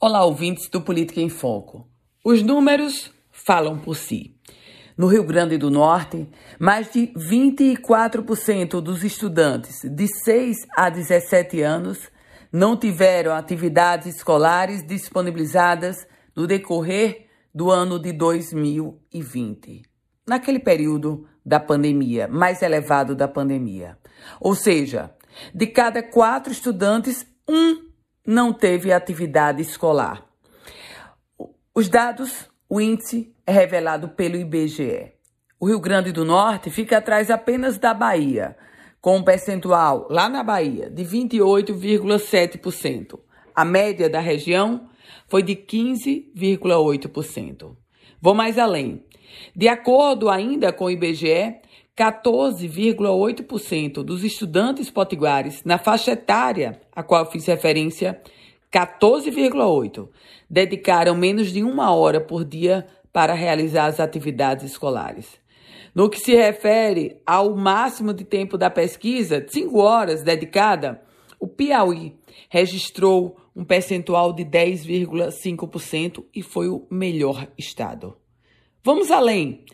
Olá, ouvintes do Política em Foco. Os números falam por si. No Rio Grande do Norte, mais de 24% dos estudantes de 6 a 17 anos não tiveram atividades escolares disponibilizadas no decorrer do ano de 2020, naquele período da pandemia, mais elevado da pandemia. Ou seja, de cada quatro estudantes, um não teve atividade escolar. Os dados, o índice é revelado pelo IBGE. O Rio Grande do Norte fica atrás apenas da Bahia, com um percentual lá na Bahia de 28,7%. A média da região foi de 15,8%. Vou mais além. De acordo ainda com o IBGE, 14,8% dos estudantes potiguares na faixa etária a qual fiz referência, 14,8% dedicaram menos de uma hora por dia para realizar as atividades escolares. No que se refere ao máximo de tempo da pesquisa, 5 horas dedicada, o Piauí registrou um percentual de 10,5% e foi o melhor estado. Vamos além.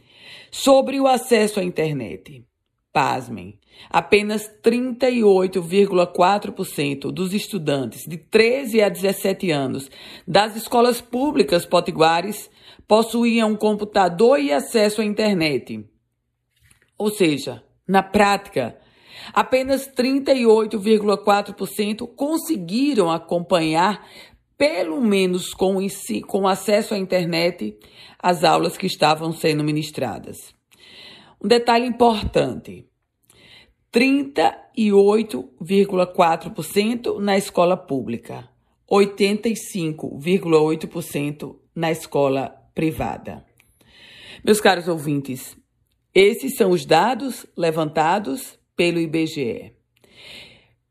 Sobre o acesso à internet. Pasmem, apenas 38,4% dos estudantes de 13 a 17 anos das escolas públicas potiguares possuíam um computador e acesso à internet. Ou seja, na prática, apenas 38,4% conseguiram acompanhar pelo menos com, com acesso à internet, as aulas que estavam sendo ministradas. Um detalhe importante: 38,4% na escola pública, 85,8% na escola privada. Meus caros ouvintes, esses são os dados levantados pelo IBGE.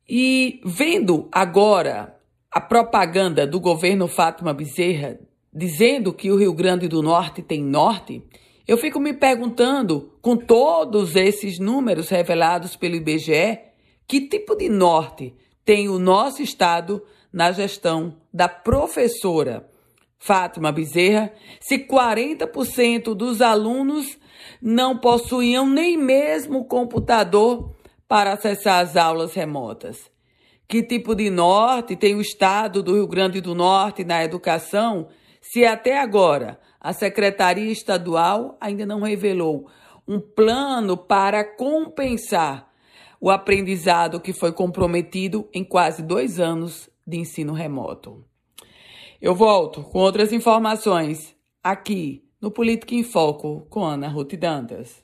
E vendo agora a propaganda do governo Fátima Bezerra dizendo que o Rio Grande do Norte tem norte, eu fico me perguntando, com todos esses números revelados pelo IBGE, que tipo de norte tem o nosso estado na gestão da professora Fátima Bezerra, se 40% dos alunos não possuíam nem mesmo computador para acessar as aulas remotas que tipo de norte tem o estado do Rio Grande do Norte na educação, se até agora a Secretaria Estadual ainda não revelou um plano para compensar o aprendizado que foi comprometido em quase dois anos de ensino remoto. Eu volto com outras informações aqui no Política em Foco com Ana Ruth Dantas.